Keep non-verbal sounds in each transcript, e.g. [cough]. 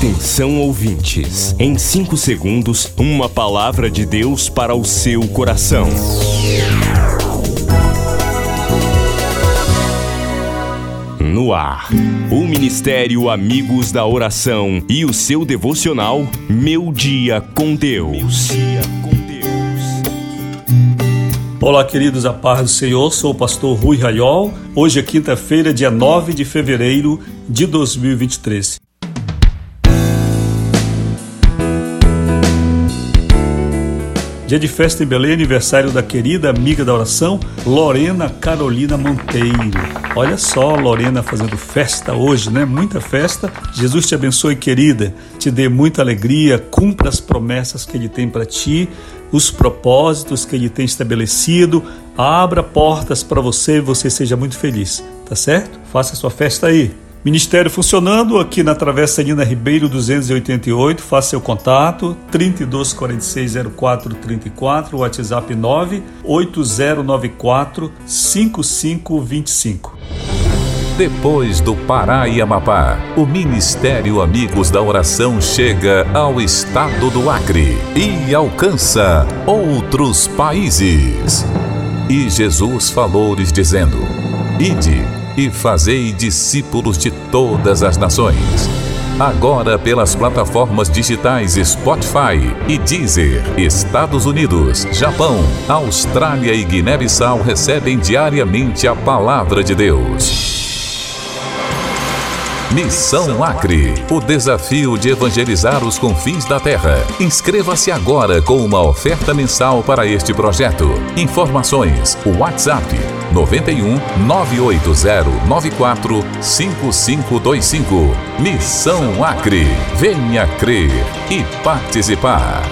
Atenção ouvintes, em 5 segundos, uma palavra de Deus para o seu coração. No ar, o Ministério Amigos da Oração e o seu devocional Meu Dia com Deus. Olá, queridos, a paz do Senhor. Sou o pastor Rui Raiol. Hoje é quinta-feira, dia 9 de fevereiro de 2023. Dia de festa em Belém, aniversário da querida amiga da oração, Lorena Carolina Monteiro. Olha só, Lorena fazendo festa hoje, né? Muita festa. Jesus te abençoe, querida. Te dê muita alegria, cumpra as promessas que Ele tem para ti, os propósitos que Ele tem estabelecido. Abra portas para você e você seja muito feliz, tá certo? Faça a sua festa aí. Ministério funcionando aqui na Travessa Nina Ribeiro 288. Faça seu contato 32460434, WhatsApp 98094 5525. Depois do Pará e Amapá, o Ministério Amigos da Oração chega ao estado do Acre e alcança outros países. E Jesus falou-lhes dizendo: Ide e fazei discípulos de todas as nações. Agora pelas plataformas digitais Spotify e Deezer, Estados Unidos, Japão, Austrália e Guiné-Bissau recebem diariamente a palavra de Deus. Missão Acre, o desafio de evangelizar os confins da terra. Inscreva-se agora com uma oferta mensal para este projeto. Informações: WhatsApp 91 980 94 5525. Missão Acre. Venha crer e participar.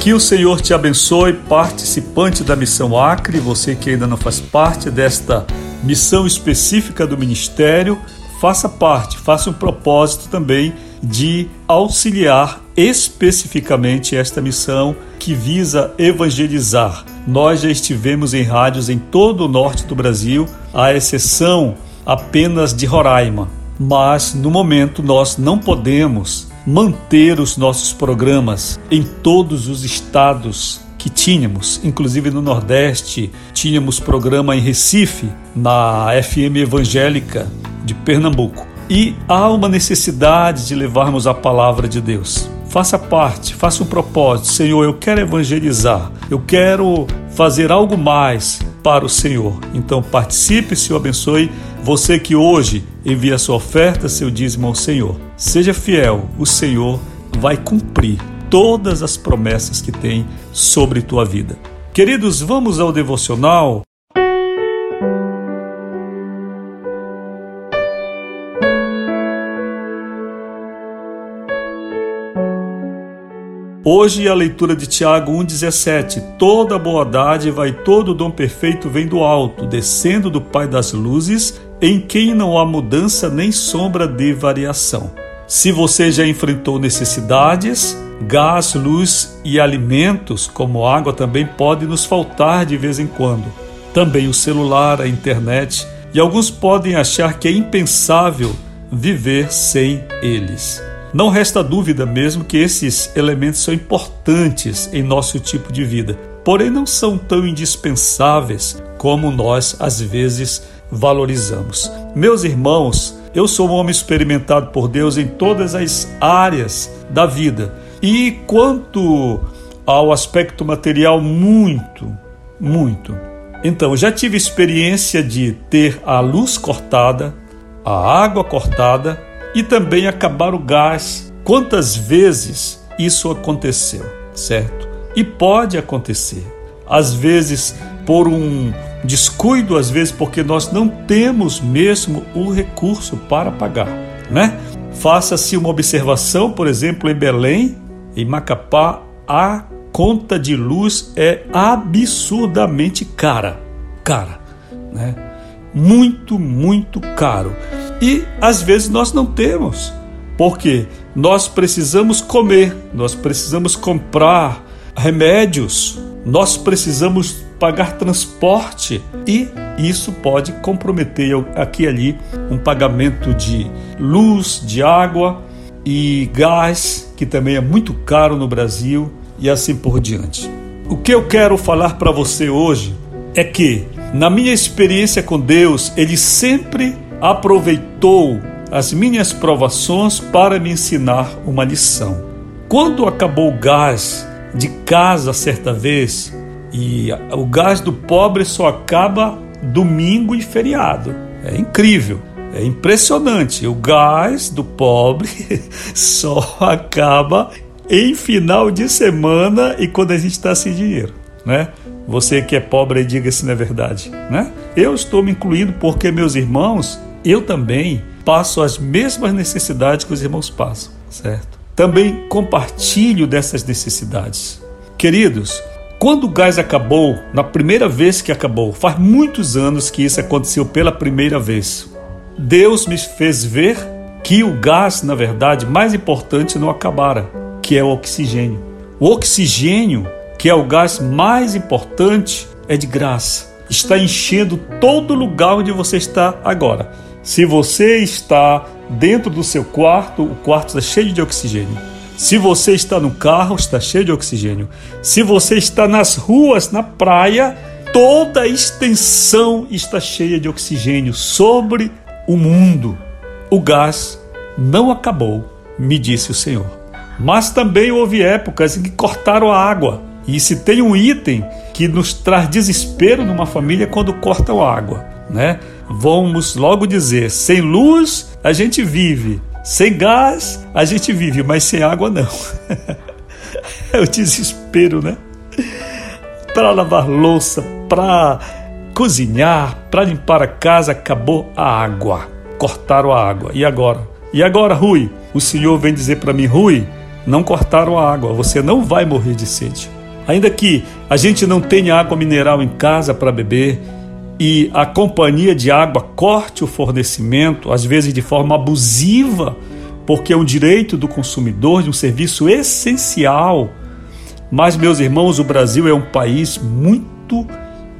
Que o Senhor te abençoe, participante da Missão Acre, você que ainda não faz parte desta missão específica do ministério, faça parte, faça um propósito também de auxiliar especificamente esta missão que visa evangelizar. Nós já estivemos em rádios em todo o norte do Brasil, à exceção apenas de Roraima, mas no momento nós não podemos manter os nossos programas em todos os estados que tínhamos, inclusive no Nordeste, tínhamos programa em Recife, na FM Evangélica de Pernambuco. E há uma necessidade de levarmos a palavra de Deus. Faça parte, faça um propósito. Senhor, eu quero evangelizar, eu quero fazer algo mais para o Senhor. Então participe, Senhor abençoe você que hoje envia sua oferta, seu dízimo ao Senhor. Seja fiel, o Senhor vai cumprir todas as promessas que tem sobre tua vida. Queridos, vamos ao devocional. Hoje a leitura de Tiago 1,17. Toda boa dádiva e todo dom perfeito vem do alto, descendo do Pai das luzes, em quem não há mudança nem sombra de variação. Se você já enfrentou necessidades, gás, luz e alimentos, como água, também pode nos faltar de vez em quando. Também o celular, a internet, e alguns podem achar que é impensável viver sem eles. Não resta dúvida mesmo que esses elementos são importantes em nosso tipo de vida, porém não são tão indispensáveis como nós às vezes valorizamos. Meus irmãos, eu sou um homem experimentado por Deus em todas as áreas da vida. E quanto ao aspecto material, muito, muito. Então, já tive experiência de ter a luz cortada, a água cortada e também acabar o gás. Quantas vezes isso aconteceu, certo? E pode acontecer. Às vezes por um descuido, às vezes porque nós não temos mesmo o recurso para pagar, né? Faça-se uma observação, por exemplo, em Belém, em Macapá, a conta de luz é absurdamente cara, cara, né? Muito, muito caro. E às vezes nós não temos, porque nós precisamos comer, nós precisamos comprar remédios, nós precisamos pagar transporte e isso pode comprometer aqui e ali um pagamento de luz, de água e gás, que também é muito caro no Brasil, e assim por diante. O que eu quero falar para você hoje é que, na minha experiência com Deus, Ele sempre aproveitou as minhas provações para me ensinar uma lição. Quando acabou o gás de casa certa vez, e o gás do pobre só acaba domingo e feriado. É incrível, é impressionante. O gás do pobre [laughs] só acaba em final de semana e quando a gente está sem dinheiro, né? Você que é pobre, diga se não é verdade, né? Eu estou me incluindo porque meus irmãos, eu também passo as mesmas necessidades que os irmãos passam, certo? Também compartilho dessas necessidades. Queridos, quando o gás acabou, na primeira vez que acabou, faz muitos anos que isso aconteceu pela primeira vez. Deus me fez ver que o gás, na verdade, mais importante não acabara, que é o oxigênio. O oxigênio, que é o gás mais importante, é de graça. Está enchendo todo lugar onde você está agora. Se você está dentro do seu quarto, o quarto está cheio de oxigênio. Se você está no carro, está cheio de oxigênio. Se você está nas ruas, na praia, toda a extensão está cheia de oxigênio sobre o mundo. O gás não acabou, me disse o Senhor. Mas também houve épocas em que cortaram a água. E se tem um item que nos traz desespero numa família quando cortam água, né? Vamos logo dizer, sem luz a gente vive, sem gás a gente vive, mas sem água não. [laughs] é o desespero, né? Para lavar louça, para cozinhar, para limpar a casa, acabou a água. Cortaram a água. E agora? E agora, Rui? O Senhor vem dizer para mim, Rui, não cortaram a água, você não vai morrer de sede. Ainda que a gente não tenha água mineral em casa para beber, e a companhia de água corte o fornecimento, às vezes de forma abusiva, porque é um direito do consumidor de um serviço essencial. Mas, meus irmãos, o Brasil é um país muito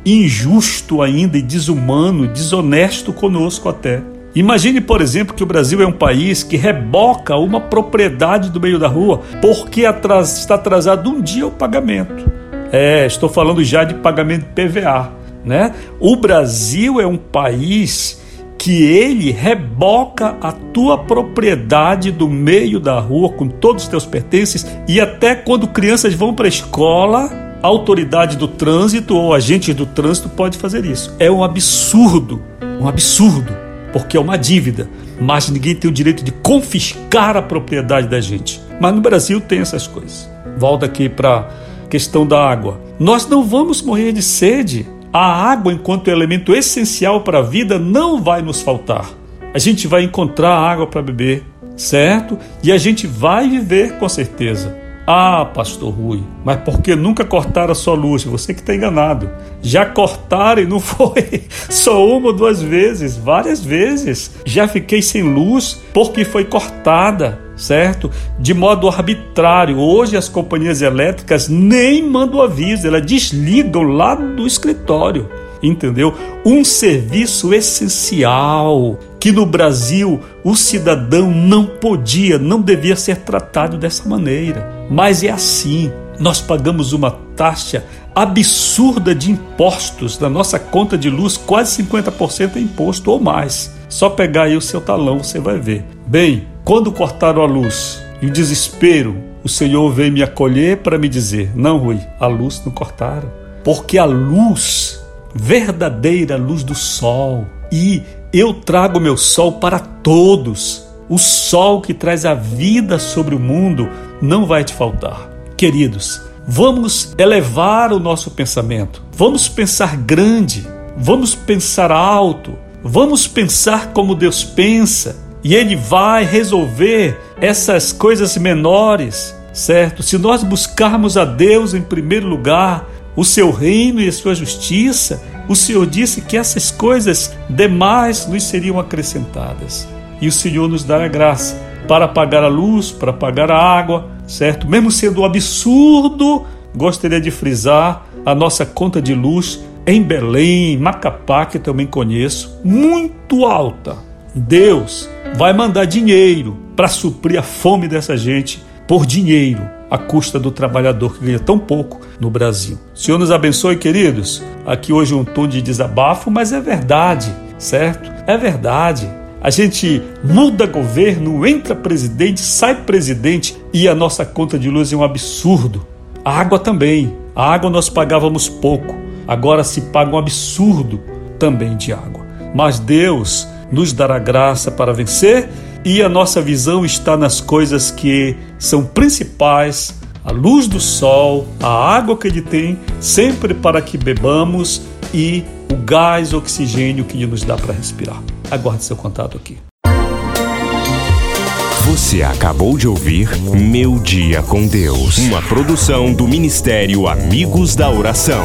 injusto ainda e desumano, desonesto conosco até. Imagine, por exemplo, que o Brasil é um país que reboca uma propriedade do meio da rua porque está atrasado um dia o pagamento. É, estou falando já de pagamento de PVA. Né? O Brasil é um país que ele reboca a tua propriedade do meio da rua com todos os teus pertences e até quando crianças vão para a escola, a autoridade do trânsito ou agente do trânsito pode fazer isso. É um absurdo, um absurdo, porque é uma dívida, mas ninguém tem o direito de confiscar a propriedade da gente. Mas no Brasil tem essas coisas. Volta aqui para a questão da água. Nós não vamos morrer de sede a água, enquanto elemento essencial para a vida, não vai nos faltar. A gente vai encontrar água para beber, certo? E a gente vai viver com certeza. Ah, pastor Rui, mas por que nunca cortaram a sua luz? Você que está enganado. Já cortaram e não [laughs] foi só uma ou duas vezes, várias vezes. Já fiquei sem luz porque foi cortada, certo? De modo arbitrário. Hoje as companhias elétricas nem mandam aviso, elas desligam lá do escritório entendeu? Um serviço essencial que no Brasil o cidadão não podia, não devia ser tratado dessa maneira. Mas é assim. Nós pagamos uma taxa absurda de impostos na nossa conta de luz, quase 50% é imposto ou mais. Só pegar aí o seu talão, você vai ver. Bem, quando cortaram a luz e o desespero, o Senhor veio me acolher para me dizer: Não, Rui, a luz não cortaram. Porque a luz, verdadeira luz do sol, e eu trago meu sol para todos o sol que traz a vida sobre o mundo não vai te faltar. Queridos, vamos elevar o nosso pensamento, vamos pensar grande, vamos pensar alto, vamos pensar como Deus pensa. E Ele vai resolver essas coisas menores, certo? Se nós buscarmos a Deus em primeiro lugar, o seu reino e a sua justiça, o Senhor disse que essas coisas demais nos seriam acrescentadas e o Senhor nos dará graça para pagar a luz, para pagar a água, certo? Mesmo sendo um absurdo, gostaria de frisar, a nossa conta de luz em Belém, Macapá, que também conheço, muito alta. Deus vai mandar dinheiro para suprir a fome dessa gente por dinheiro, à custa do trabalhador que ganha tão pouco no Brasil. O Senhor nos abençoe, queridos. Aqui hoje um tom de desabafo, mas é verdade, certo? É verdade. A gente muda governo, entra presidente, sai presidente e a nossa conta de luz é um absurdo. A água também. A água nós pagávamos pouco, agora se paga um absurdo também de água. Mas Deus nos dará graça para vencer e a nossa visão está nas coisas que são principais a luz do sol, a água que ele tem, sempre para que bebamos e o gás, oxigênio que ele nos dá para respirar. Aguarde seu contato aqui. Você acabou de ouvir Meu Dia com Deus, uma produção do Ministério Amigos da Oração.